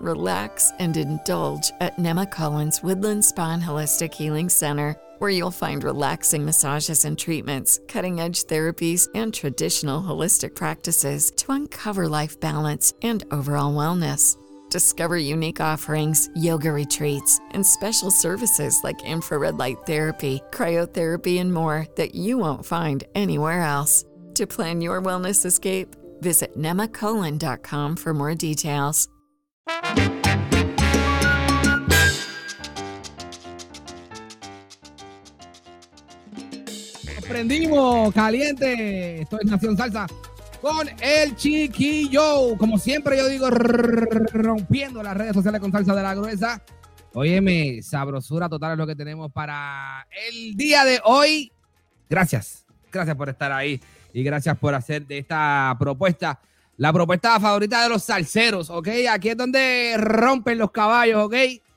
relax, and indulge at Nema Nemacolin's Woodland Spa and Holistic Healing Center, where you'll find relaxing massages and treatments, cutting edge therapies, and traditional holistic practices to uncover life balance and overall wellness. Discover unique offerings, yoga retreats, and special services like infrared light therapy, cryotherapy, and more that you won't find anywhere else. To plan your wellness escape, visit nemacolon.com for more details. Prendimos caliente. Esto es Nación Salsa con el chiquillo. Como siempre, yo digo, rompiendo las redes sociales con salsa de la gruesa. Óyeme, sabrosura total es lo que tenemos para el día de hoy. Gracias, gracias por estar ahí y gracias por hacer de esta propuesta la propuesta favorita de los salseros, ¿ok? Aquí es donde rompen los caballos, ¿ok?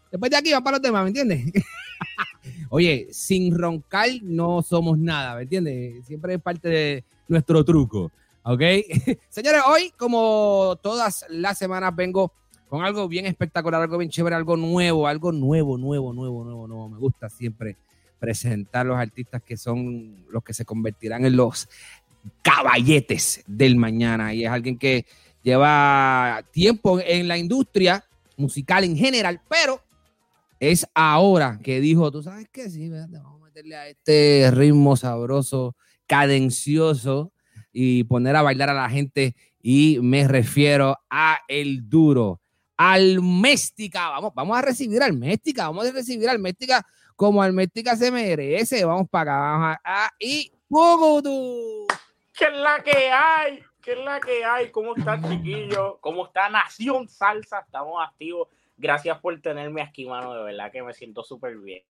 Después de aquí van para los temas, ¿me entiendes? Oye, sin roncar no somos nada, ¿me entiendes? Siempre es parte de nuestro truco, ¿ok? Señores, hoy, como todas las semanas, vengo con algo bien espectacular, algo bien chévere, algo nuevo, algo nuevo, nuevo, nuevo, nuevo, nuevo. Me gusta siempre presentar los artistas que son los que se convertirán en los caballetes del mañana. Y es alguien que lleva tiempo en la industria musical en general, pero es ahora que dijo, tú sabes qué, sí, vamos a meterle a este ritmo sabroso, cadencioso y poner a bailar a la gente. Y me refiero a el duro, al Méstica, vamos, vamos a recibir al Méstica, vamos a recibir al Méstica como al Méstica se merece, vamos para acá, vamos a, y tú ¿Qué es la que hay? ¿Qué es la que hay? ¿Cómo está, chiquillo? ¿Cómo está Nación Salsa? Estamos activos. Gracias por tenerme aquí, mano. De verdad que me siento súper bien.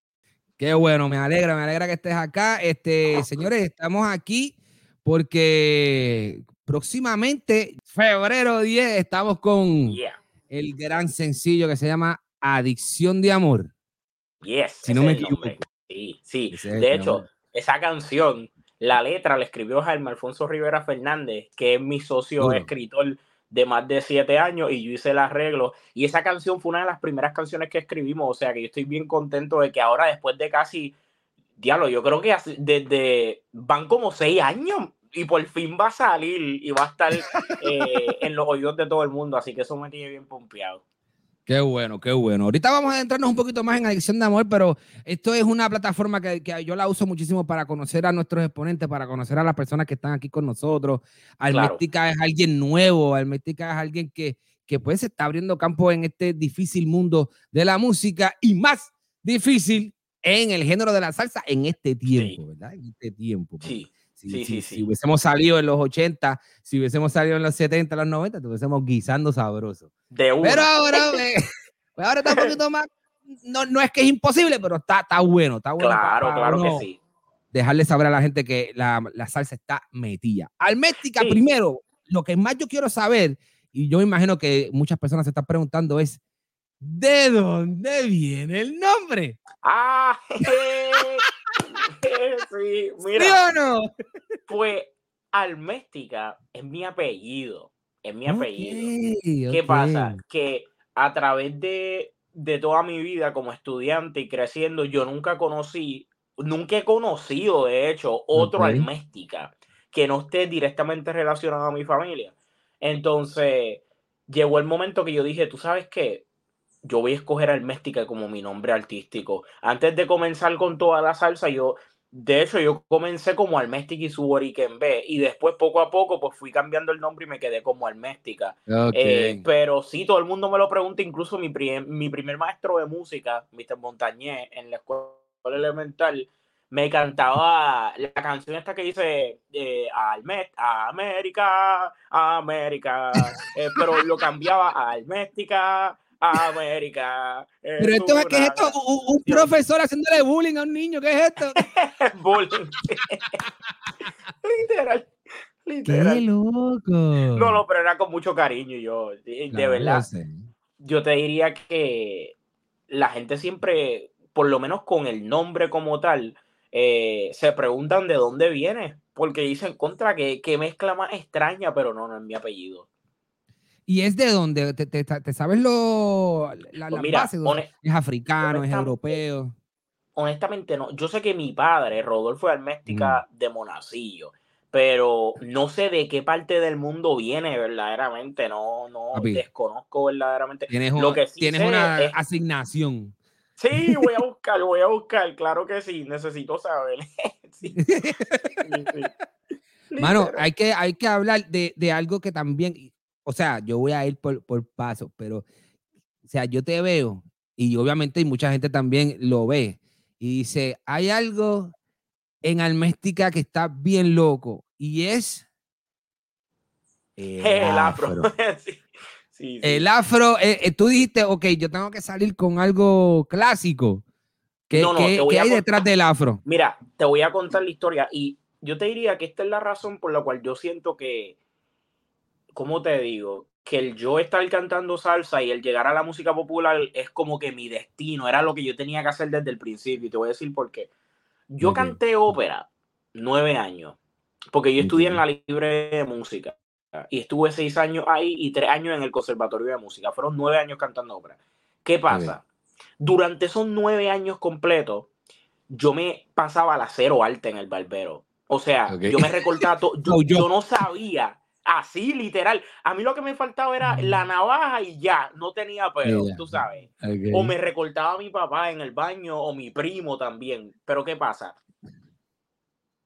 Qué bueno, me alegra, me alegra que estés acá. Este, señores, estamos aquí porque próximamente, febrero 10, estamos con el gran sencillo que se llama Adicción de Amor. Yes. Si no me equivoco. Sí, sí. De hecho, esa canción la letra la escribió Jaime Alfonso Rivera Fernández, que es mi socio escritor de más de siete años, y yo hice el arreglo. Y esa canción fue una de las primeras canciones que escribimos, o sea que yo estoy bien contento de que ahora, después de casi, diablo, yo creo que desde van como seis años y por fin va a salir y va a estar eh, en los oídos de todo el mundo, así que eso me tiene bien pompeado. Qué bueno, qué bueno. Ahorita vamos a entrarnos un poquito más en Adicción de Amor, pero esto es una plataforma que, yo la uso muchísimo para conocer a nuestros exponentes, para conocer a las personas que están aquí con nosotros. Almética es alguien nuevo, Almética es alguien que, que pues se está abriendo campo en este difícil mundo de la música y más difícil en el género de la salsa en este tiempo, ¿verdad? En este tiempo. Pues. Sí. Si, hubiésemos salido en los 80, si hubiésemos salido en los 70, los 90, estuviésemos guisando sabroso. Pero ahora, pues ahora está un poquito más. No, no es que es imposible, pero está, está bueno. Está bueno claro, claro que sí. Dejarle saber a la gente que la, la salsa está metida. Almética, primero, lo que más yo quiero saber, y yo me imagino que muchas personas se están preguntando, es ¿de dónde viene el nombre? Ah, sí, mira. o no? Pues Alméstica es mi apellido. Es mi apellido. ¿Qué pasa? Que a través de, de toda mi vida como estudiante y creciendo, yo nunca conocí, nunca he conocido, de hecho, otro Alméstica que no esté directamente relacionado a mi familia. Entonces, llegó el momento que yo dije, tú sabes qué, yo voy a escoger Alméstica como mi nombre artístico. Antes de comenzar con toda la salsa, yo de hecho, yo comencé como Alméstica y su B y después poco a poco pues fui cambiando el nombre y me quedé como Alméstica. Eh, pero sí, todo el mundo me lo pregunta, incluso mi, mi primer maestro de música, Mr. Montañé, en la escuela elemental, me cantaba la canción esta que dice eh, América, América, eh, pero lo cambiaba a Alméstica, América. Pero esto es, ¿qué es esto? Un, profesor haciéndole bullying a un niño, ¿qué es esto? bullying. literal. Literal. Qué loco. No, no, pero era con mucho cariño yo, de, verdad. Yo te diría que la gente siempre, por lo menos con el nombre como tal, eh, se preguntan de dónde viene, porque dicen contra que, que mezcla más extraña, pero no, no es mi apellido. Y es de donde, te, sabes lo, la, pues es africano, es europeo. Honestamente no, yo sé que mi padre, Rodolfo Alméstica mm. de Monacillo, pero no sé de qué parte del mundo viene verdaderamente, no, no desconozco verdaderamente. Tienes, lo que tienes una asignación. Sí, voy a buscar, voy a buscar, claro que sí, necesito saber. Mano, hay que, hay que hablar de, de, algo que también, o sea, yo voy a ir por, por paso, pero, o sea, yo te veo y obviamente mucha gente también lo ve y dice, hay algo en Alméstica que está bien loco y es el, afro. El afro, eh, eh, tú dijiste, ok, yo tengo que salir con algo clásico. ¿Qué, hay detrás del afro? Mira, te voy a contar la historia y yo te diría que esta es la razón por la cual yo siento que, ¿cómo te digo? Que el yo estar cantando salsa y el llegar a la música popular es como que mi destino, era lo que yo tenía que hacer desde el principio. Y te voy a decir por qué. Yo canté ópera nueve años, porque yo estudié en la libre de música y estuve seis años ahí y tres años en el conservatorio de música. Fueron nueve años cantando ópera. ¿Qué pasa? Durante esos nueve años completos, yo me pasaba la cero alta en el barbero. O sea, yo me recortaba todo. Yo, no sabía. Así, literal. A mí lo que me faltaba era la navaja y ya, no tenía pelo, tú sabes. O me recortaba mi papá en el baño o mi primo también. Pero ¿qué pasa?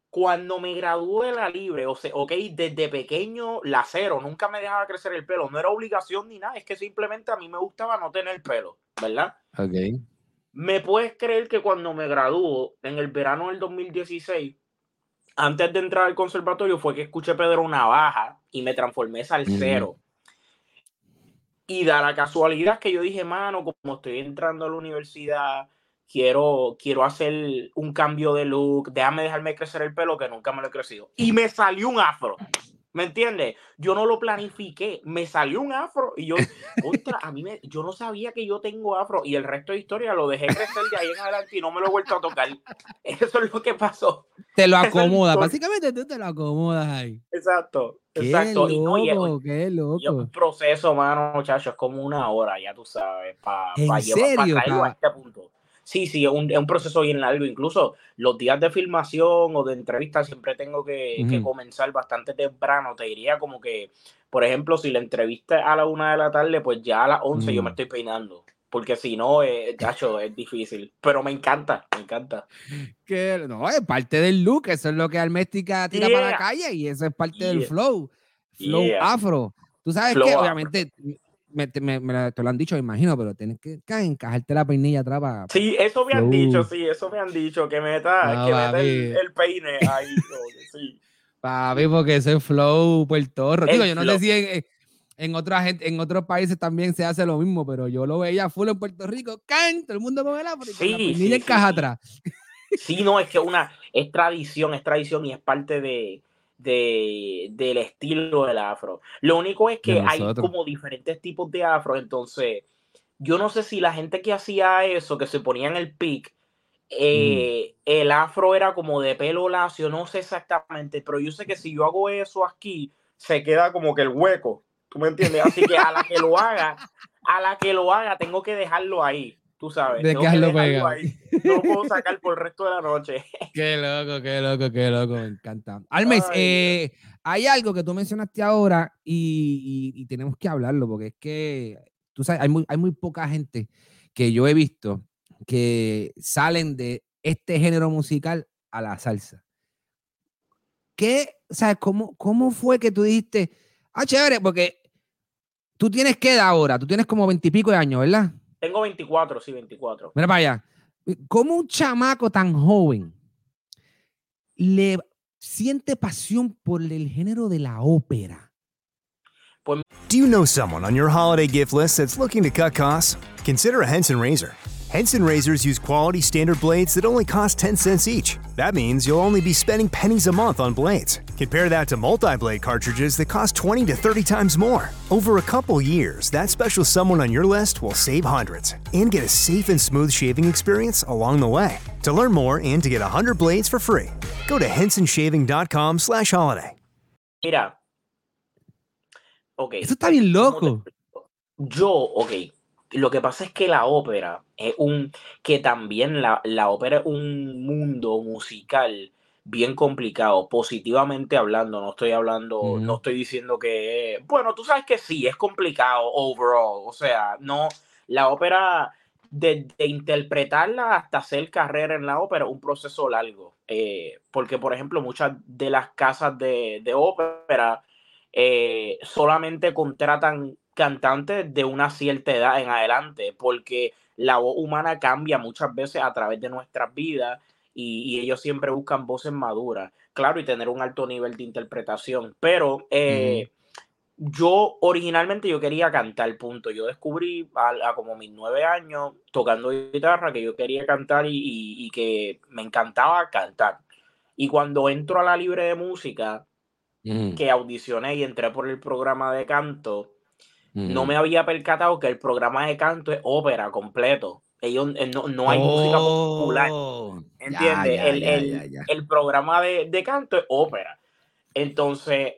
Cuando me gradué de la libre, o sea, ok, desde pequeño la cero, nunca me dejaba crecer el pelo, no era obligación ni nada, es que simplemente a mí me gustaba no tener pelo, ¿verdad? Ok. ¿Me puedes creer que cuando me graduó en el verano del 2016, antes de entrar al conservatorio, fue que escuché Pedro Navaja y me transformé salsero? Y da la casualidad que yo dije, mano, como estoy entrando a la universidad, quiero, quiero hacer un cambio de look, déjame dejarme crecer el pelo que nunca me lo he crecido. Y me salió un afro. ¿Me entiendes? Yo no lo planifiqué, me salió un afro y yo, otra, a mí me, yo no sabía que yo tengo afro y el resto de historia lo dejé crecer de ahí en adelante y no me lo he vuelto a tocar. Eso es lo que pasó. Te lo acomodas, básicamente tú te lo acomodas ahí. Exacto, exacto. y no, qué loco. un proceso, mano, muchachos, es como una hora, ya tú sabes, para pa llevar, a este punto. Sí, sí, es un, proceso bien largo. Incluso los días de filmación o de entrevista siempre tengo que, comenzar bastante temprano. Te diría como que, por ejemplo, si la entrevista es a la una de la tarde, pues ya a las once yo me estoy peinando. Porque si no, eh, es difícil. Pero me encanta, me encanta. Que no, es parte del look. Eso es lo que Alméstica tira para la calle y eso es parte del flow. Flow afro. Tú sabes que, obviamente, me, me, te lo han dicho, me imagino, pero tienes que encajarte la peinilla atrás para. Sí, eso me han dicho, sí, eso me han dicho, que meta, que meta el, peine ahí. sí. Papi, porque ese flow Puerto Rico. Digo, yo no sé si en, en, otra gente, en otros países también se hace lo mismo, pero yo lo veía full en Puerto Rico. ¡Can! Todo el mundo con el afro sí, la peinilla encaja atrás. Sí, no, es que una, es tradición, es tradición y es parte de, de, del estilo del afro. Lo único es que hay como diferentes tipos de afro, entonces yo no sé si la gente que hacía eso, que se ponía en el pic, eh, mm. el afro era como de pelo lacio, no sé exactamente, pero yo sé que si yo hago eso aquí, se queda como que el hueco, ¿tú me entiendes? Así que a la que lo haga, a la que lo haga, tengo que dejarlo ahí tú sabes. De que lo pega. No lo puedo sacar por el resto de la noche. qué loco, qué loco, qué loco, me encanta. Almes, eh, hay algo que tú mencionaste ahora y, tenemos que hablarlo porque es que, tú sabes, hay muy, hay muy poca gente que yo he visto que salen de este género musical a la salsa. ¿Qué, sabes, cómo, cómo fue que tú dijiste, ah, chévere, porque tú tienes que edad ahora, tú tienes como veintipico de años, ¿verdad? Tengo 24, sí, 24. Mira para allá. ¿Cómo un chamaco tan joven le siente pasión por el género de la ópera? Do you know someone on your holiday gift list that's looking to cut costs? Consider a Henson razor. Henson razors use quality standard blades that only cost 10 cents each. That means you'll only be spending pennies a month on blades. Compare that to multi-blade cartridges that cost 20 to 30 times more. Over a couple years, that special someone on your list will save hundreds and get a safe and smooth shaving experience along the way. To learn more and to get 100 blades for free, go to hensonshaving.com slash holiday. Mira, ok. Eso está bien loco. Yo, ok, lo que pasa es que la ópera es un, que también la, la ópera es un mundo musical bien complicado, positivamente hablando, no estoy hablando, no estoy diciendo que, bueno, tú sabes que sí, es complicado overall, o sea, no, la ópera, de, interpretarla hasta hacer carrera en la ópera, un proceso largo, eh, porque por ejemplo muchas de las casas de, de ópera eh, solamente contratan cantantes de una cierta edad en adelante, porque la voz humana cambia muchas veces a través de nuestras vidas y, ellos siempre buscan voces maduras, claro, y tener un alto nivel de interpretación. Pero eh, yo originalmente yo quería cantar, punto. Yo descubrí a, como mis nueve años tocando guitarra que yo quería cantar y, que me encantaba cantar. Y cuando entro a la libre de música, que audicioné y entré por el programa de canto, no me había percatado que el programa de canto es ópera completo. Ellos, eh, no, hay música popular. Oh, ¿Entiendes? el, programa de, canto es ópera. Entonces,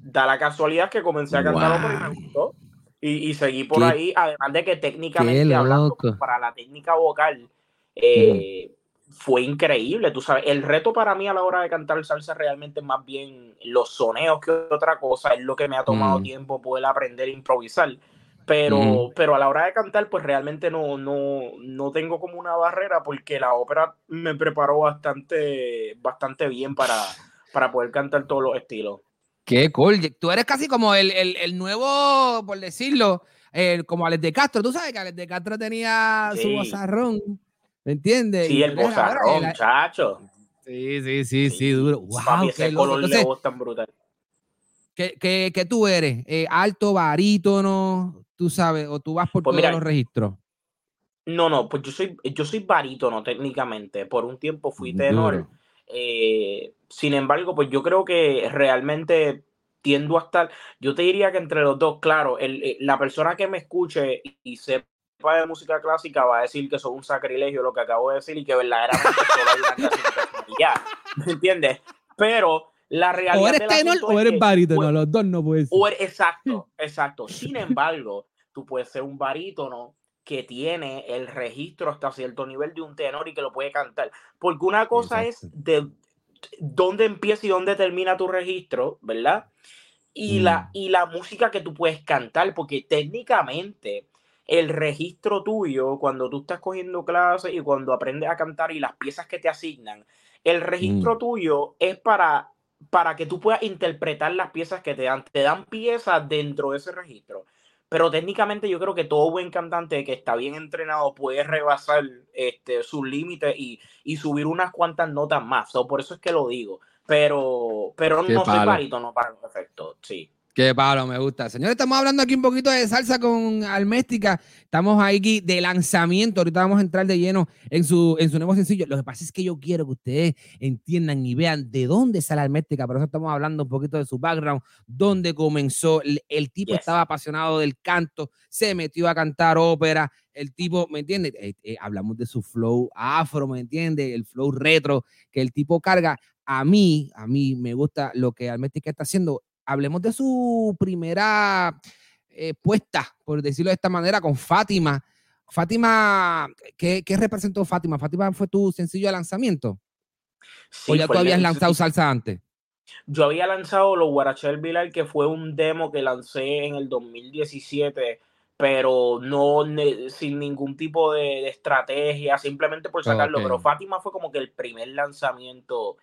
da la casualidad que comencé a cantar ópera y me gustó. Y, seguí por ahí, además de que técnicamente hablando, para la técnica vocal, eh, fue increíble. Tú sabes, el reto para mí a la hora de cantar salsa realmente es más bien los soneos que otra cosa. Es lo que me ha tomado tiempo poder aprender a improvisar pero, pero a la hora de cantar, pues realmente no, no, no tengo como una barrera porque la ópera me preparó bastante, bastante bien para, para poder cantar todos los estilos. Qué cool. Tú eres casi como el, el, nuevo, por decirlo, el, como Alex de Castro. Tú sabes que Alex de Castro tenía su bozarrón. ¿Me entiendes? Sí, el bozarrón, muchacho. Sí, sí, sí, sí, duro. Wow, Papi, ese color de tan brutal. ¿Qué, qué, qué tú eres? Eh, ¿Alto, barítono? tú sabes, o tú vas por pues todos los registros? No, no, pues yo soy, yo soy barítono técnicamente. Por un tiempo fui tenor. Eh, sin embargo, pues yo creo que realmente tiendo a estar, yo te diría que entre los dos, claro, el, eh, la persona que me escuche y, sepa de música clásica va a decir que son un sacrilegio lo que acabo de decir y que verdaderamente solo hay una ya, ¿me entiendes? Pero la realidad o eres tenor o eres barítono, los dos no puedes ser. exacto, exacto. Sin embargo, tú puedes ser un barítono que tiene el registro hasta cierto nivel de un tenor y que lo puede cantar. Porque una cosa es de dónde empieza y dónde termina tu registro, ¿verdad? Y, la, mm. y la música que tú puedes cantar, porque técnicamente el registro tuyo, cuando tú estás cogiendo clases y cuando aprendes a cantar y las piezas que te asignan, el registro mm. tuyo es para para que tú puedas interpretar las piezas que te dan. Te dan piezas dentro de ese registro. Pero técnicamente yo creo que todo buen cantante que está bien entrenado puede rebasar este, sus límites y, y subir unas cuantas notas más. por eso es que lo digo. Pero, pero no soy barítono para los efectos, sí. Qué palo, me gusta. Señores, estamos hablando aquí un poquito de salsa con Alméstica. Estamos ahí de lanzamiento. Ahorita vamos a entrar de lleno en su, en su nuevo sencillo. Lo que pasa es que yo quiero que ustedes entiendan y vean de dónde sale Alméstica. Por eso estamos hablando un poquito de su background, dónde comenzó. El, tipo estaba apasionado del canto, se metió a cantar ópera. El tipo, ¿me entiendes? Eh, eh, hablamos de su flow afro, ¿me entiendes? El flow retro que el tipo carga. A mí, a mí me gusta lo que Alméstica está haciendo hablemos de su primera eh, puesta, por decirlo de esta manera, con Fátima. Fátima, ¿qué, representó Fátima? ¿Fátima fue tu sencillo de lanzamiento? ¿O ya tú habías lanzado salsa antes? Yo había lanzado los Guarachel Vilar, que fue un demo que lancé en el 2017, pero no sin ningún tipo de, estrategia, simplemente por sacarlo. Pero Fátima fue como que el primer lanzamiento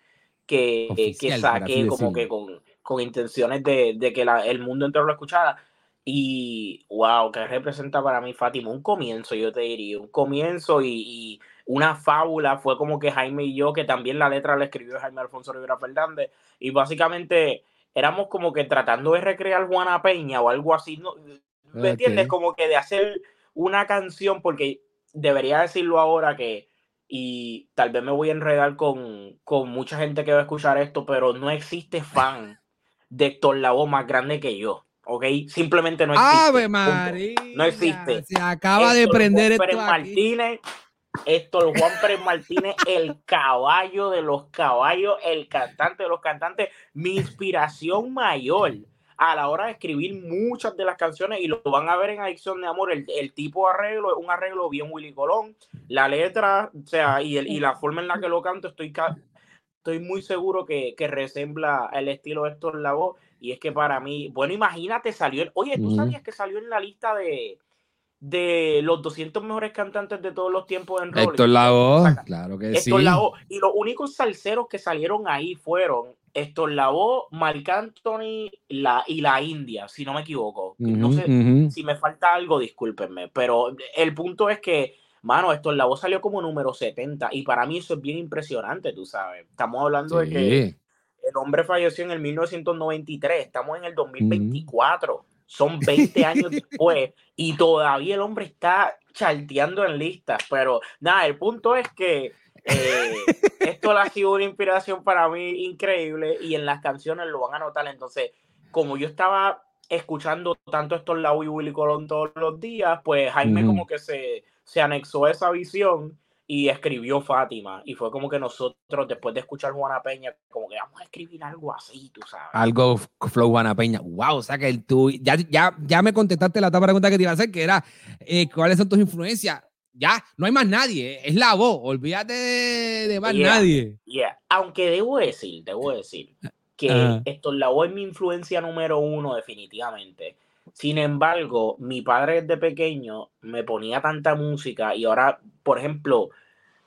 que, que saqué, como que con, con intenciones de, de que el mundo entero lo escuchara. Y wow, que representa para mí Fátima un comienzo, yo te diría, un comienzo y, una fábula. Fue como que Jaime y yo, que también la letra la escribió Jaime Alfonso Rivera Fernández, y básicamente éramos como que tratando de recrear Juana Peña o algo así, ¿no? ¿me entiendes? Como que de hacer una canción, porque debería decirlo ahora que y tal vez me voy a enredar con, con, mucha gente que va a escuchar esto, pero no existe fan de Héctor Lavoe más grande que yo. ¿Ok? Simplemente no existe. ¡Ave María! No existe. Se acaba de prender esto Pérez Martínez, Héctor Juan Pérez Martínez, el caballo de los caballos, el cantante de los cantantes, mi inspiración mayor. a la hora de escribir muchas de las canciones y lo van a ver en Adicción de Amor, el, tipo de arreglo es un arreglo bien Willy Colón, la letra, o sea, y, el, y la forma en la que lo canto, estoy, estoy muy seguro que, que resembla el estilo de Héctor Lavoe y es que para mí, bueno, imagínate, salió, oye, ¿tú sabías que salió en la lista de, de los 200 mejores cantantes de todos los tiempos en Rolling. Héctor Lavoe, claro que Héctor sí. Lavoe. Y los únicos salseros que salieron ahí fueron Héctor Lavoe, Marc Anthony la, y la India, si no me equivoco. no sé si me falta algo, discúlpenme. Pero el punto es que, mano, Héctor Lavoe salió como número 70 y para mí eso es bien impresionante, tú sabes. Estamos hablando de que el hombre falleció en el 1993, estamos en el 2024 son 20 años después y todavía el hombre está charteando en listas. Pero nada, el punto es que eh, esto ha sido una inspiración para mí increíble y en las canciones lo van a notar. Entonces, como yo estaba escuchando tanto estos Lau y Willy Colón todos los días, pues Jaime como que se, se anexó a esa visión y escribió Fátima. Y fue como que nosotros, después de escuchar Juana Peña, como que vamos a escribir algo así, tú sabes. Algo flow Juana Peña. Wow, o sea que tú ya, ya, ya me contestaste la otra pregunta que te iba a hacer, que era eh, ¿cuáles son tus influencias? Ya, no hay más nadie, es la voz, olvídate de, más nadie. Yeah. Aunque debo decir, debo decir que esto, la voz es mi influencia número uno, definitivamente. Sin embargo, mi padre desde pequeño me ponía tanta música y ahora, por ejemplo,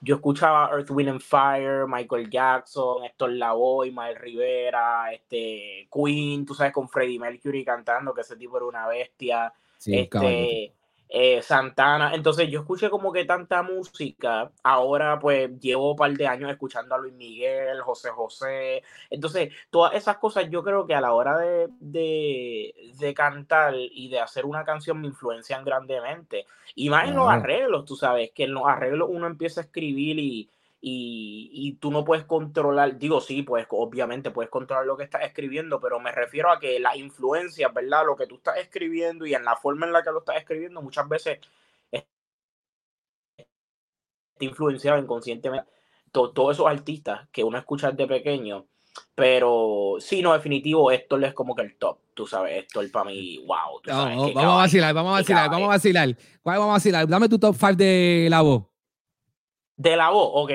yo escuchaba Earth, Wind and Fire, Michael Jackson, Héctor Lavoe, Mael Rivera, este, Queen, tú sabes, con Freddie Mercury cantando, que ese tipo era una bestia. este, eh, Santana. Entonces yo escuché como que tanta música. Ahora pues llevo un par de años escuchando a Luis Miguel, José José. Entonces todas esas cosas yo creo que a la hora de, de, cantar y de hacer una canción me influencian grandemente. Y más en los arreglos, tú sabes, que en los arreglos uno empieza a escribir y y, tú no puedes controlar, digo sí, pues obviamente puedes controlar lo que estás escribiendo, pero me refiero a que la influencia, ¿verdad? Lo que tú estás escribiendo y en la forma en la que lo estás escribiendo muchas veces está influenciado inconscientemente. todos esos artistas que uno escucha desde pequeño, pero sí, no, definitivo, esto es como que el top, tú sabes, esto es para mí, wow. vamos a vacilar, vamos a vacilar, vamos a vacilar. ¿Cuál vamos a vacilar? Dame tu top 5 de la voz. De la voz, ok.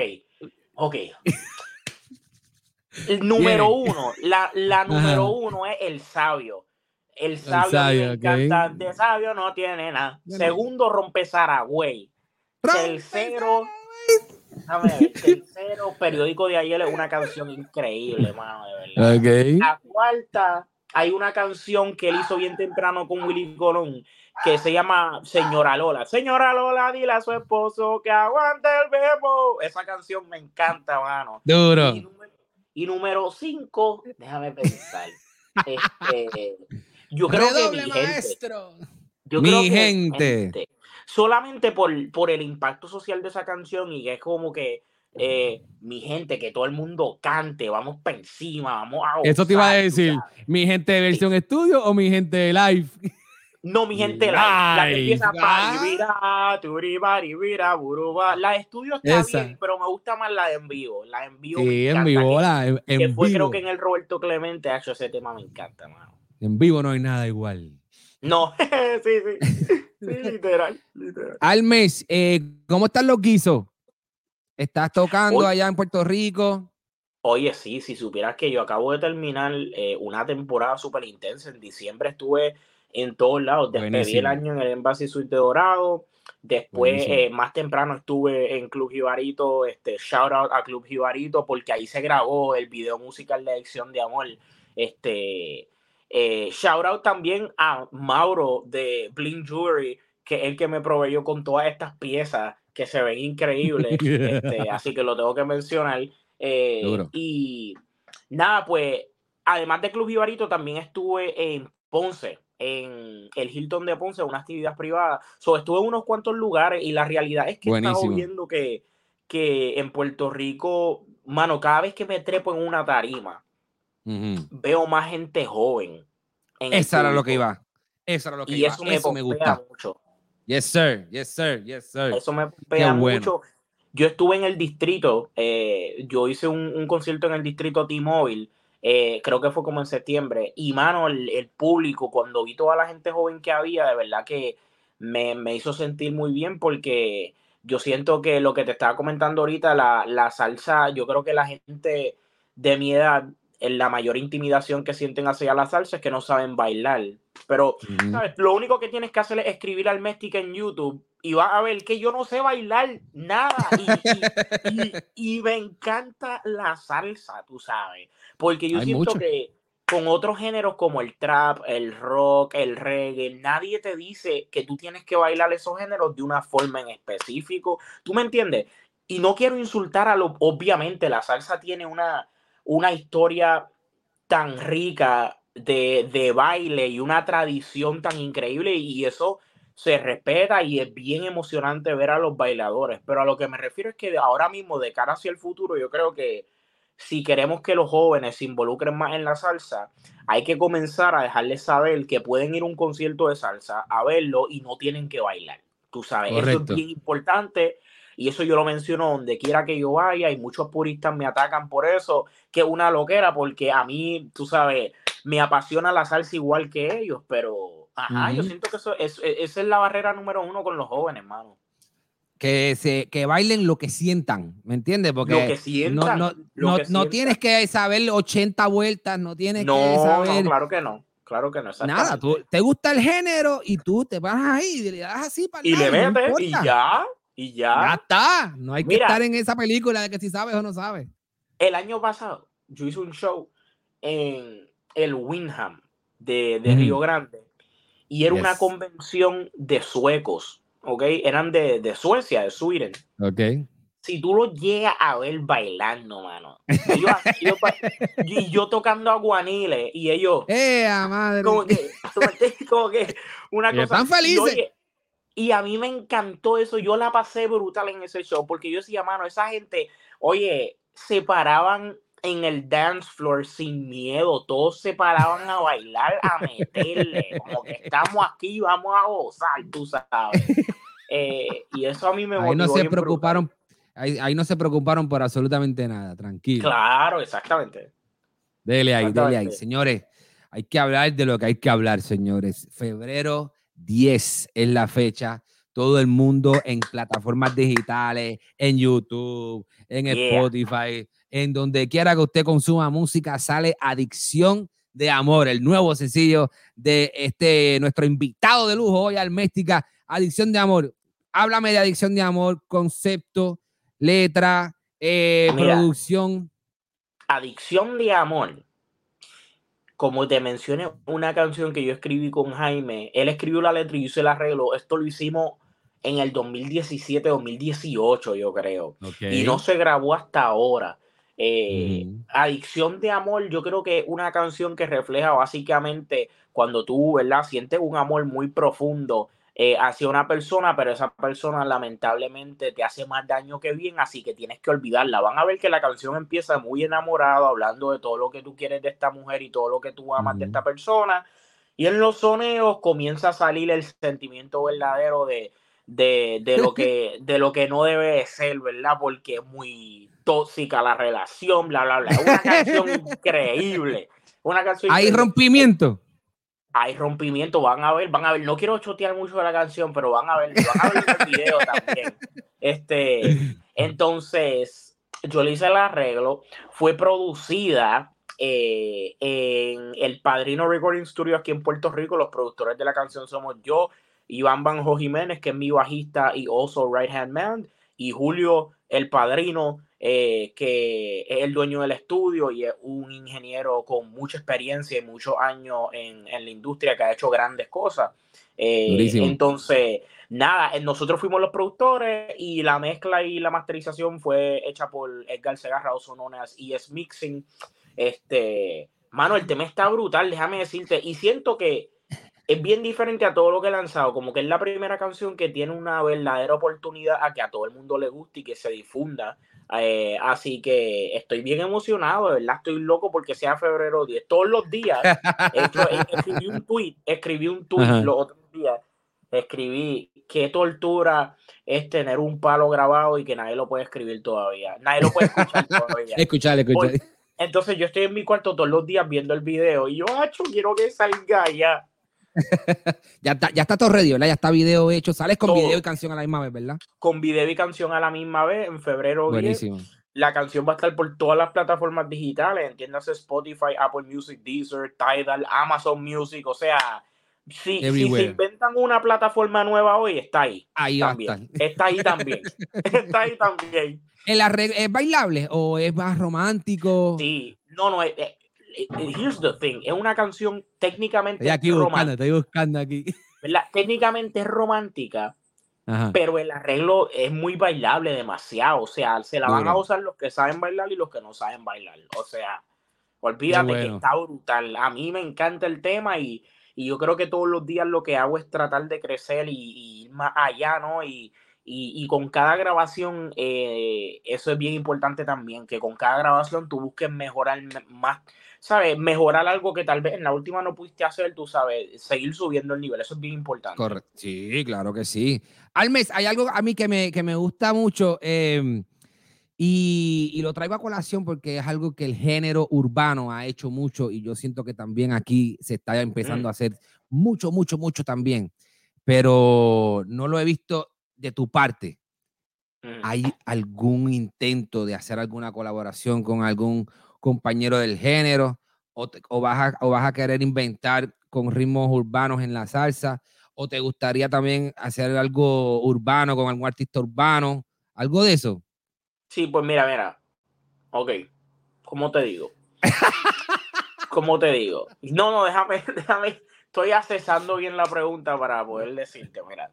Ok. El número uno, la, la número uno es el sabio. El sabio, el cantante sabio no tiene nada. Segundo, rompe Saragüey. Tercero, tercero, periódico de ayer es una canción increíble, mano, de verdad. La cuarta, hay una canción que él hizo bien temprano con Willy Colón que se llama Señora Lola. Señora Lola, dile a su esposo que aguante el bebo. Esa canción me encanta, mano. Duro. Y, número 5, déjame pensar. Este, yo creo que mi maestro. gente. Yo mi gente. Solamente por, por el impacto social de esa canción y que es como que eh, mi gente, que todo el mundo cante, vamos para encima, vamos a... Eso te iba a decir, mi gente de versión estudio o mi gente de live. No, mi gente, la, la que empieza ah. La de estudio está bien, pero me gusta más la de en vivo. La de en vivo. Sí, en vivo, la en, que fue, creo que en el Roberto Clemente, hecho ese tema me encanta, mano. En vivo no hay nada igual. No, sí, sí. Sí, literal, literal. Almes, eh, ¿cómo están los guisos? ¿Estás tocando allá en Puerto Rico? Oye, sí, si supieras que yo acabo de terminar eh, una temporada súper intensa. En diciembre estuve en todos lados. Despedí el año en el Embassy Suite de Dorado. Después, eh, más temprano, estuve en Club Jibarito. Este, shout out a Club Jibarito, porque ahí se grabó el video musical de Adicción de Amor. Este, eh, shout out también a Mauro de Bling Jewelry, que es el que me proveyó con todas estas piezas que se ven increíbles. este, así que lo tengo que mencionar. Eh, y nada, pues, además de Club Jibarito, también estuve en Ponce en el Hilton de Ponce, una actividad privada. So, estuve en unos cuantos lugares y la realidad es que he estado viendo que, que en Puerto Rico, mano, cada vez que me trepo en una tarima, veo más gente joven. Eso era lo que iba. Eso era lo que y iba. Eso me, gusta mucho. Yes, sir. Yes, sir. Yes, sir. Eso me pega mucho. Yo estuve en el distrito, eh, yo hice un, un concierto en el distrito T-Mobile eh, creo que fue como en septiembre, y mano, el, público, cuando vi toda la gente joven que había, de verdad que me, hizo sentir muy bien porque yo siento que lo que te estaba comentando ahorita, la, la salsa, yo creo que la gente de mi edad, la mayor intimidación que sienten hacia la salsa es que no saben bailar. Pero, ¿sabes? Lo único que tienes que hacer es escribir al Mestic en YouTube y vas a ver que yo no sé bailar nada. Y, me encanta la salsa, tú sabes. Porque yo siento que con otros géneros como el trap, el rock, el reggae, nadie te dice que tú tienes que bailar esos géneros de una forma en específico. ¿Tú me entiendes? Y no quiero insultar a lo. Obviamente, la salsa tiene una, una historia tan rica de, de baile y una tradición tan increíble, y eso se respeta y es bien emocionante ver a los bailadores. Pero a lo que me refiero es que ahora mismo, de cara hacia el futuro, yo creo que si queremos que los jóvenes se involucren más en la salsa, hay que comenzar a dejarles saber que pueden ir a un concierto de salsa a verlo y no tienen que bailar. Tú sabes, eso es bien importante y eso yo lo menciono donde quiera que yo vaya y muchos puristas me atacan por eso, que es una loquera porque a mí, tú sabes, me apasiona la salsa igual que ellos, pero Ajá, yo siento que eso, es, e, esa es la barrera número uno con los jóvenes, mano. Que, se, que bailen lo que sientan, ¿me entiendes? Porque lo que sientan, no, no, no, tienes que saber 80 vueltas, no tienes que saber. No, claro que no. Claro que no. Nada, tú, te gusta el género y tú te vas ahí y le das así para Y le metes y ya, y ya. Ya está. No hay que estar en esa película de que si sabes o no sabes. El año pasado yo hice un show en el Windham de, de Río Grande y era una convención de suecos, ¿ok? Eran de, de Suecia, de Sweden. Ok. Si tú lo llegas a ver bailando, mano. Y yo, tocando aguaniles y ellos. ¡Eh, madre! Como que, como que una cosa. Están felices. Y, y a mí me encantó eso. Yo la pasé brutal en ese show porque yo decía, mano, esa gente, oye, se paraban en el dance floor sin miedo, todos se paraban a bailar, a meterle, como que estamos aquí, vamos a gozar, tú sabes. Eh, y eso a mí me ahí no se preocuparon, ahí, no se preocuparon por absolutamente nada, tranquilo. Claro, exactamente. Dele ahí, dele ahí, señores. Hay que hablar de lo que hay que hablar, señores. Febrero 10 es la fecha. Todo el mundo en plataformas digitales, en YouTube, en Spotify en donde quiera que usted consuma música, sale Adicción de Amor, el nuevo sencillo de este nuestro invitado de lujo hoy al Méstica, Adicción de Amor. Háblame de Adicción de Amor, concepto, letra, eh, producción. Adicción de Amor. Como te mencioné, una canción que yo escribí con Jaime, él escribió la letra y yo hice el arreglo. Esto lo hicimos en el 2017-2018, yo creo. Y no se grabó hasta ahora. Eh, Adicción de amor, yo creo que una canción que refleja básicamente cuando tú, ¿verdad? Sientes un amor muy profundo eh, hacia una persona, pero esa persona lamentablemente te hace más daño que bien, así que tienes que olvidarla. Van a ver que la canción empieza muy enamorado, hablando de todo lo que tú quieres de esta mujer y todo lo que tú amas de esta persona. Y en los soneos comienza a salir el sentimiento verdadero de, de, de, lo, que, de lo que no debe ser, ¿verdad? Porque es muy tóxica la relación, bla, bla, bla. Una canción increíble. Una canción Hay rompimiento. Hay rompimiento, van a ver, van a ver. No quiero chotear mucho de la canción, pero van a ver, van a ver el video también. Este, entonces, yo le hice el arreglo. Fue producida eh, en el Padrino Recording Studio aquí en Puerto Rico. Los productores de la canción somos yo, Iván Banjo Jiménez, que es mi bajista y also right hand man, y Julio, el padrino, eh, que es el dueño del estudio y es un ingeniero con mucha experiencia y muchos años en, la industria que ha hecho grandes cosas. Eh, entonces, nada, nosotros fuimos los productores y la mezcla y la masterización fue hecha por Edgar Segarra, o known as ES Mixing. Este, mano, el tema está brutal, déjame decirte, y siento que es bien diferente a todo lo que he lanzado, como que es la primera canción que tiene una verdadera oportunidad a que a todo el mundo le guste y que se difunda eh, así que estoy bien emocionado, de verdad estoy loco porque sea febrero 10. Todos los días escribí un tweet, escribí un tweet los otros días, escribí qué tortura es tener un palo grabado y que nadie lo puede escribir todavía. Nadie lo puede escuchar todavía. escuchar, escuchar. Entonces yo estoy en mi cuarto todos los días viendo el video y yo, acho, quiero que salga ya. ya, está, ya está todo ready, ¿verdad? Ya está video hecho. Sales con video y canción a la misma vez, ¿verdad? Con video y canción a la misma vez en febrero. Buenísimo. La canción va a estar por todas las plataformas digitales, entiéndase Spotify, Apple Music, Deezer, Tidal, Amazon Music, o sea, si, si, se inventan una plataforma nueva hoy, está ahí. Ahí también. Está ahí también. está ahí también. ¿El ¿Es bailable o es más romántico? Sí, no, no, es, here's the thing, es una canción técnicamente estoy aquí buscando, estoy buscando aquí. Técnicamente es romántica, pero el arreglo es muy bailable demasiado, o sea, se la van a usar los que saben bailar y los que no saben bailar, o sea, olvídate que está brutal, a mí me encanta el tema y, y, yo creo que todos los días lo que hago es tratar de crecer y, ir más allá, ¿no? Y, y, con cada grabación, eh, eso es bien importante también, que con cada grabación tú busques mejorar más, ¿sabes? Mejorar algo que tal vez en la última no pudiste hacer, tú sabes, seguir subiendo el nivel, eso es bien importante. Correcto, sí, claro que sí. Almes, hay algo a mí que me, que me gusta mucho em, y, y, lo traigo a colación porque es algo que el género urbano ha hecho mucho y yo siento que también aquí se está empezando a hacer mucho, mucho, mucho también, pero no lo he visto de tu parte. ¿Hay algún intento de hacer alguna colaboración con algún compañero del género, o, vas a, o vas a querer inventar con ritmos urbanos en la salsa, o te gustaría también hacer algo urbano con algún artista urbano, algo de eso. Sí, pues mira, mira. Ok, ¿cómo te digo? ¿Cómo te digo? No, no, déjame, déjame. Estoy accesando bien la pregunta para poder decirte, mira.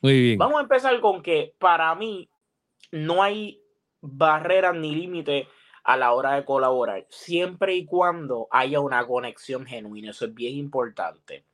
Muy bien. Vamos a empezar con que para mí no hay barreras ni límites a la hora de colaborar, siempre y cuando haya una conexión genuina. Eso es bien importante.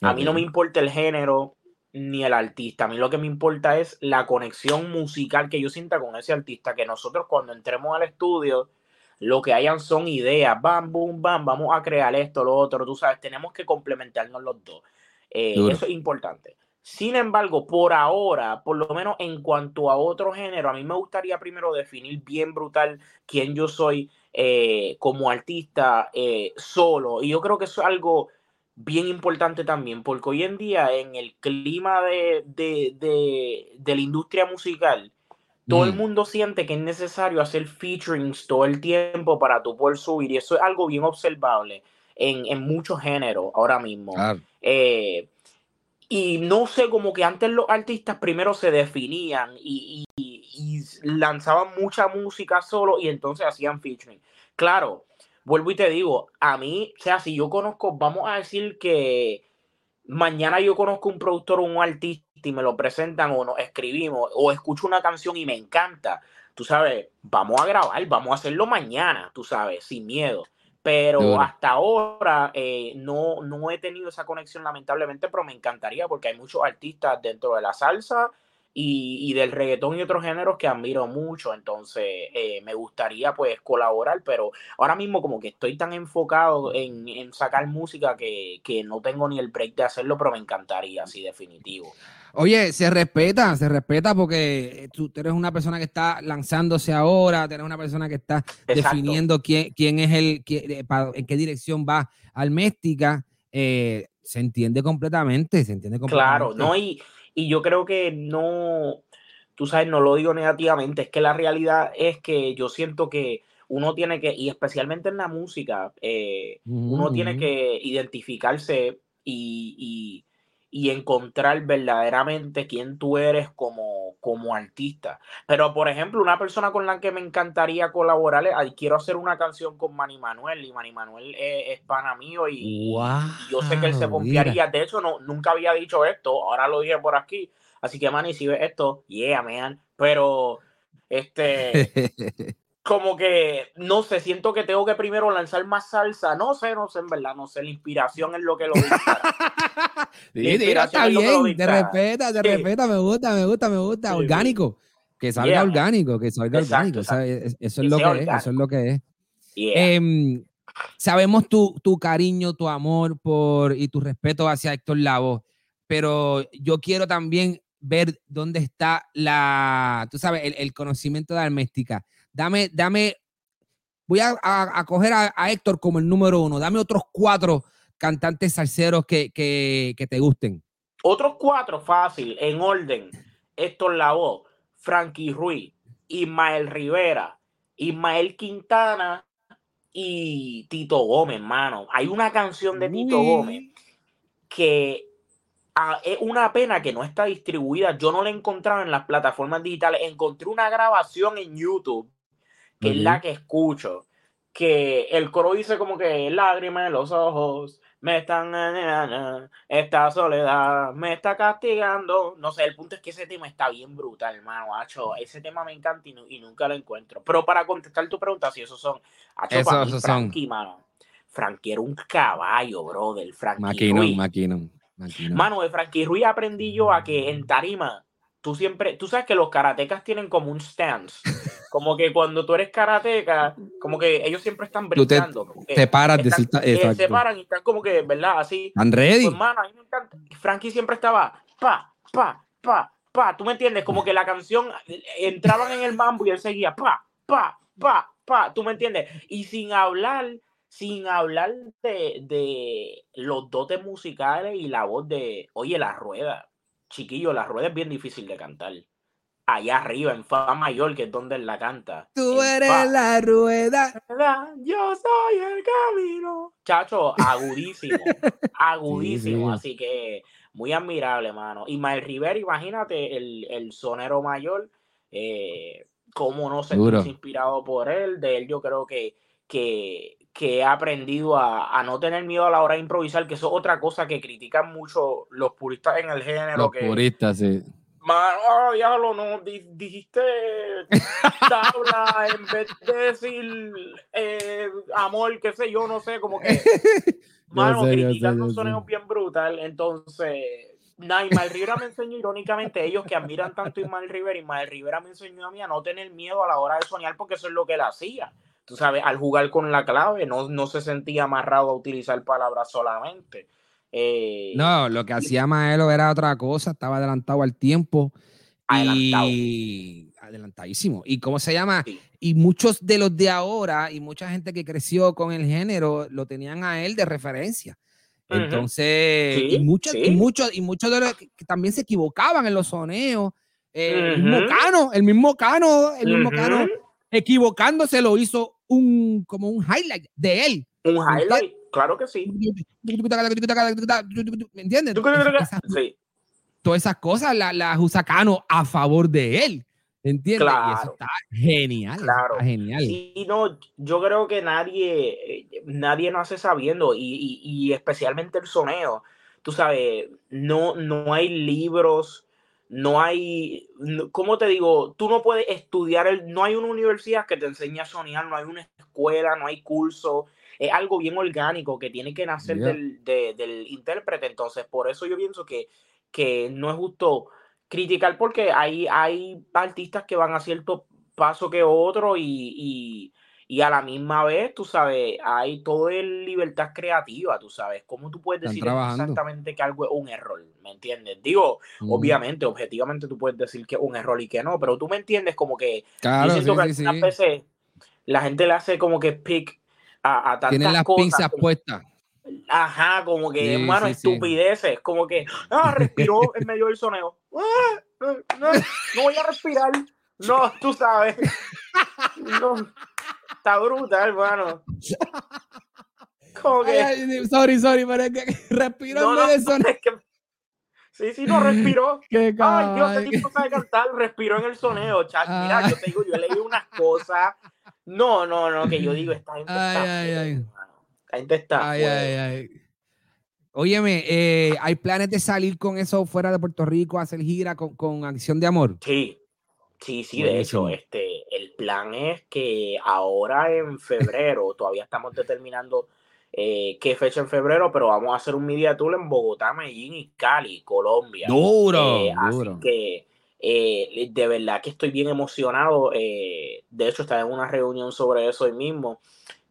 A mí no me importa el género ni el artista. A mí lo que me importa es la conexión musical que yo sienta con ese artista. Que nosotros cuando entremos al estudio, lo que hayan son ideas. Bam, boom, bam, vamos a crear esto, lo otro. Tú sabes, tenemos que complementarnos los dos. Eh, eso es importante. Sin embargo, por ahora, por lo menos en cuanto a otro género, a mí me gustaría primero definir bien brutal quién yo soy eh, como artista eh, solo. Y yo creo que eso es algo bien importante también, porque hoy en día en el clima de, la industria musical, todo el mm. mundo siente que es necesario hacer featurings todo el tiempo para tu poder subir. Y eso es algo bien observable en, muchos géneros ahora mismo. Eh, y no sé, como que antes los artistas primero se definían y, lanzaban mucha música solo y entonces hacían featuring. Claro, vuelvo y te digo, a mí, o sea, si yo conozco, vamos a decir que mañana yo conozco un productor o un artista y me lo presentan o nos escribimos o escucho una canción y me encanta, tú sabes, vamos a grabar, vamos a hacerlo mañana, tú sabes, sin miedo. Pero hasta ahora eh, no, no he tenido esa conexión, lamentablemente, pero me encantaría porque hay muchos artistas dentro de la salsa y, del reggaetón y otros géneros que admiro mucho. Entonces, eh, me gustaría pues colaborar, pero ahora mismo como que estoy tan enfocado en, en sacar música que, que, no tengo ni el break de hacerlo, pero me encantaría, sí, definitivo. Oye, se respeta, se respeta porque tú eres una persona que está lanzándose ahora, eres una persona que está definiendo quién, quién es el, quién, en qué dirección va Alméstica. Eh, se entiende completamente, se entiende completamente. Claro, no, y, y yo creo que no, tú sabes, no lo digo negativamente, es que la realidad es que yo siento que uno tiene que, y especialmente en la música, eh, uno tiene que identificarse y y encontrar verdaderamente quién tú eres como, como artista. Pero, por ejemplo, una persona con la que me encantaría colaborar, quiero hacer una canción con Manny Manuel, y Manny Manuel es, pana mío, y, yo sé que él se confiaría. De hecho, no, nunca había dicho esto, ahora lo dije por aquí. Así que, Manny, si ves esto, yeah, man. Pero, este, como que, no sé, siento que tengo que primero lanzar más salsa. No sé, no sé, en verdad, no sé. La inspiración es lo que lo está bien, te respeta, te respeta, me gusta, me gusta, me gusta. orgánico. Que salga orgánico, que salga orgánico. eso, es lo que es, eso es lo que es. sabemos tu, tu cariño, tu amor por y tu respeto hacia Héctor Lavo, pero yo quiero también ver dónde está la, tú sabes, el, el conocimiento de Alméstica dame, dame voy a, coger a, Héctor como el número uno. Dame otros cuatro cantantes salseros que, que, te gusten. Otros cuatro, fácil, en orden. Héctor Lavoe, Frankie Ruiz, Ismael Rivera, Ismael Quintana y Tito Gómez, hermano. Hay una canción de Tito Gómez que ah, es una pena que no está distribuida. Yo no la he encontrado en las plataformas digitales. Encontré una grabación en YouTube, que es la que escucho, que el coro dice como que lágrimas en los ojos, me están esta soledad me está castigando. No sé, el punto es que ese tema está bien brutal, hermano. ese tema me encanta y, nunca lo encuentro. Pero para contestar tu pregunta, si esos son, esos, Frankie, mano. Frankie era un caballo, brother. Frankie Ruiz. Mano, de Frankie Ruiz aprendí yo a que en tarima, tú siempre, tú sabes que los karatecas tienen como un stance. Como que cuando tú eres karateca, como que ellos siempre están brincando. Te, paras de eh, Se paran y están como que, ¿verdad? Así. ¿Están ready? Pues, a mí me encanta. Frankie siempre estaba pa, pa, pa, pa. ¿Tú me entiendes? Como que la canción entraban en el mambo y él seguía pa, pa, pa, pa. ¿Tú me entiendes? Y sin hablar, sin hablar de, de los dotes musicales y la voz de, oye, la rueda. Chiquillo, la rueda es bien difícil de cantar allá arriba en Fa mayor, que es donde él la canta. Tú eres la rueda. Yo soy el camino. Chacho, agudísimo, agudísimo. Así que muy admirable, mano. Y Mael Rivera, imagínate, el, el sonero mayor, eh, cómo no se inspirado por él. De él yo creo que, que, que he aprendido a, a, no tener miedo a la hora de improvisar, que eso es otra cosa que critican mucho los puristas en el género. Los puristas, sí Mano, oh, diablo, no, dijiste tabla en vez de decir eh, amor, qué sé yo, no sé, como que. Mano, criticando un sonido bien brutal. Entonces, nada, Ismael Rivera me enseñó irónicamente, ellos que admiran tanto a Ismael Rivera, Ismael Rivera me enseñó a mí a no tener miedo a la hora de soñar, porque eso es lo que él hacía. Tú sabes, al jugar con la clave, no, no se sentía amarrado a utilizar palabras solamente. Eh, no, lo que hacía Maelo era otra cosa, estaba adelantado al tiempo. Y adelantadísimo. ¿Y cómo se llama? Y muchos de los de ahora y mucha gente que creció con el género lo tenían a él de referencia. Entonces, y, muchos, y muchos, y muchos de los que también se equivocaban en los soneos. Eh, el mismo Cano, el mismo Cano, el mismo Cano, equivocándose lo hizo un como un highlight de él. Un highlight Claro que sí. ¿Me entiendes? Sí. Todas esas cosas la, la a favor de él. ¿Entiendes? Claro. Y eso está genial. Claro. genial. Y no, yo creo que nadie, nadie no hace sabiendo, y, y, especialmente el soneo. Tú sabes, no, no hay libros, no hay, ¿cómo te digo? Tú no puedes estudiar, el, no hay una universidad que te enseñe a soñar, no hay una escuela, no hay curso es algo bien orgánico que tiene que nacer del, del, intérprete. Entonces, por eso yo pienso que, que no es justo criticar porque hay, hay artistas que van a cierto paso que otro y, y, a la misma vez, tú sabes, hay todo el libertad creativa, tú sabes, cómo tú puedes decir exactamente que algo es un error, ¿me entiendes? Digo, obviamente, objetivamente tú puedes decir que es un error y que no, pero tú me entiendes como que, claro, que veces la gente le hace como que pick a, Tienen las pinzas puestas. Ajá, como que, hermano, estupideces. Como que, ah, respiró en medio del soneo. Ah, no, voy a respirar. No, tú sabes. No, está brutal, hermano. Como que... sorry, sorry, pero es que respiró en medio del soneo. Sí, sí, no respiró. Ay, Dios, ese tipo sabe cantar, respiró en el soneo, chat. Mira, ah. yo te digo, yo leí unas cosas no, no, no, que yo digo, esta gente ay, está. Ay, ay. Gente está. Ay, ay, ay. Óyeme, eh, ¿hay planes de salir con eso fuera de Puerto Rico, hacer gira con, con Acción de Amor? Sí, sí, sí, de hecho, este, el plan es que ahora en febrero, todavía estamos determinando eh, qué fecha en febrero, pero vamos a hacer un media tour en Bogotá, Medellín y Cali, Colombia. Duro, eh, duro. Así que eh, de verdad que estoy bien emocionado. Eh, de hecho, estaba en una reunión sobre eso hoy mismo,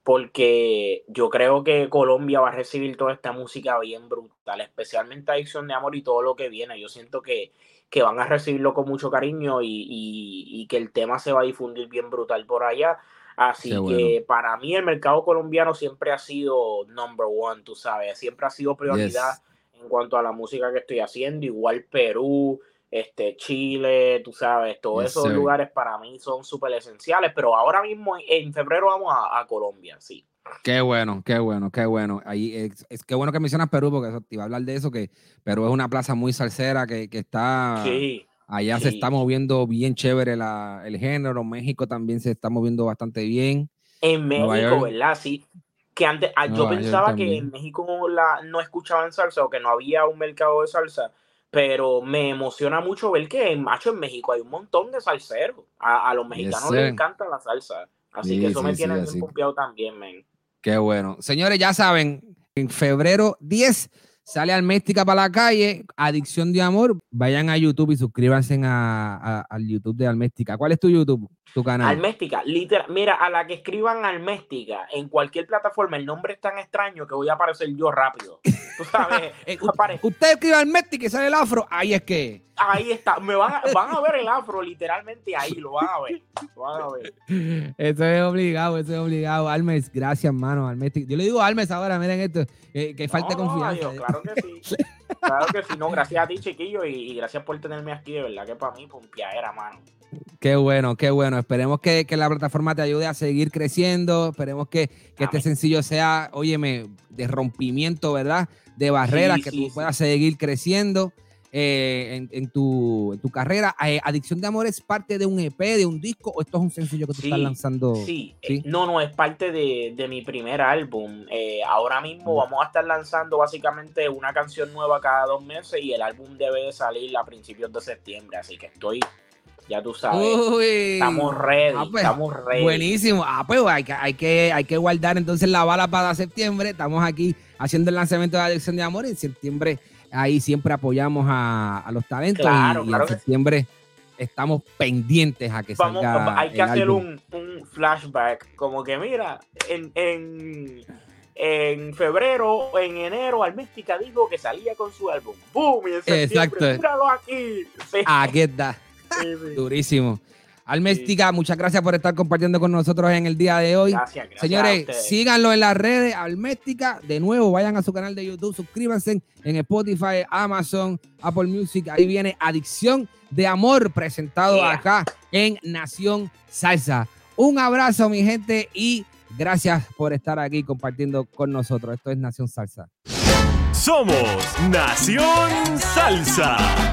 porque yo creo que Colombia va a recibir toda esta música bien brutal, especialmente Adicción de Amor y todo lo que viene. Yo siento que, que van a recibirlo con mucho cariño y, y, que el tema se va a difundir bien brutal por allá. Así que para mí el mercado colombiano siempre ha sido number one, tú sabes, siempre ha sido prioridad en cuanto a la música que estoy haciendo, igual Perú, este, Chile, tú sabes, todos esos lugares para mí son súper esenciales, pero ahora mismo en, febrero vamos a, Colombia, sí. Qué bueno, qué bueno, qué bueno. Ahí es, es qué bueno que mencionas Perú, porque te iba a hablar de eso, que Perú es una plaza muy salsera que, que está. Sí. Allá se está moviendo bien chévere la, el género. México también se está moviendo bastante bien. En México, ¿verdad? Sí. Que antes, ah, yo pensaba que en México la, no escuchaban salsa o que no había un mercado de salsa pero me emociona mucho ver que en Macho en México hay un montón de salseros. A, los mexicanos les encanta la salsa. Así que eso me tiene bien confiado también, men. Qué bueno. Señores, ya saben, en febrero 10 sale Alméstica para la calle, Adicción de Amor. Vayan a YouTube y suscríbanse al YouTube de Alméstica. ¿Cuál es tu YouTube? Tu canal. Alméstica, literal. Mira, a la que escriban Alméstica en cualquier plataforma, el nombre es tan extraño que voy a aparecer yo rápido. Tú sabes. Eh, usted escribe Alméstica y sale el afro, ahí es que. Ahí está. Me van a, van a ver el afro, literalmente ahí, lo van a ver. Lo van a ver. Eso es obligado, eso es obligado. Almes, gracias, hermano. Alméstica. Yo le digo Almes ahora, miren esto, que falta confianza. claro que sí. Claro que sí, no, gracias a ti, chiquillo, y, gracias por tenerme aquí, de verdad que para mí, era mano. Qué bueno, qué bueno. Esperemos que, la plataforma te ayude a seguir creciendo. Esperemos que, este sencillo sea, óyeme, de rompimiento, ¿verdad? De barreras, que tú puedas seguir creciendo. Eh, en, tu, tu, carrera. Eh, ¿Adicción de Amor es parte de un EP, de un disco o esto es un sencillo que tú estás lanzando? Sí, eh, no, no, es parte de, mi primer álbum. ahora mismo vamos a estar lanzando básicamente una canción nueva cada dos meses y el álbum debe salir a principios de septiembre, así que estoy ya tú sabes. estamos ready, ah, pues, estamos ready. Buenísimo. Ah, pues hay que, hay, que, hay que guardar entonces la bala para septiembre. Estamos aquí haciendo el lanzamiento de Adicción de Amor. En septiembre ahí siempre apoyamos a, los talentos y, en septiembre estamos pendientes a que Vamos, salga Hay que hacer un, flashback, como que mira, en, en, febrero o en enero Alméstica dijo que salía con su álbum. ¡Boom! Y en Exacto. míralo aquí. Aquí está. Durísimo. Alméstica, muchas gracias por estar compartiendo con nosotros en el día de hoy. Gracias, gracias Señores, síganlo en las redes, Alméstica. De nuevo, vayan a su canal de YouTube, suscríbanse en Spotify, Amazon, Apple Music. Ahí viene Adicción de Amor, presentado acá en Nación Salsa. Un abrazo, mi gente, y gracias por estar aquí compartiendo con nosotros. Esto es Nación Salsa. Somos Nación Salsa.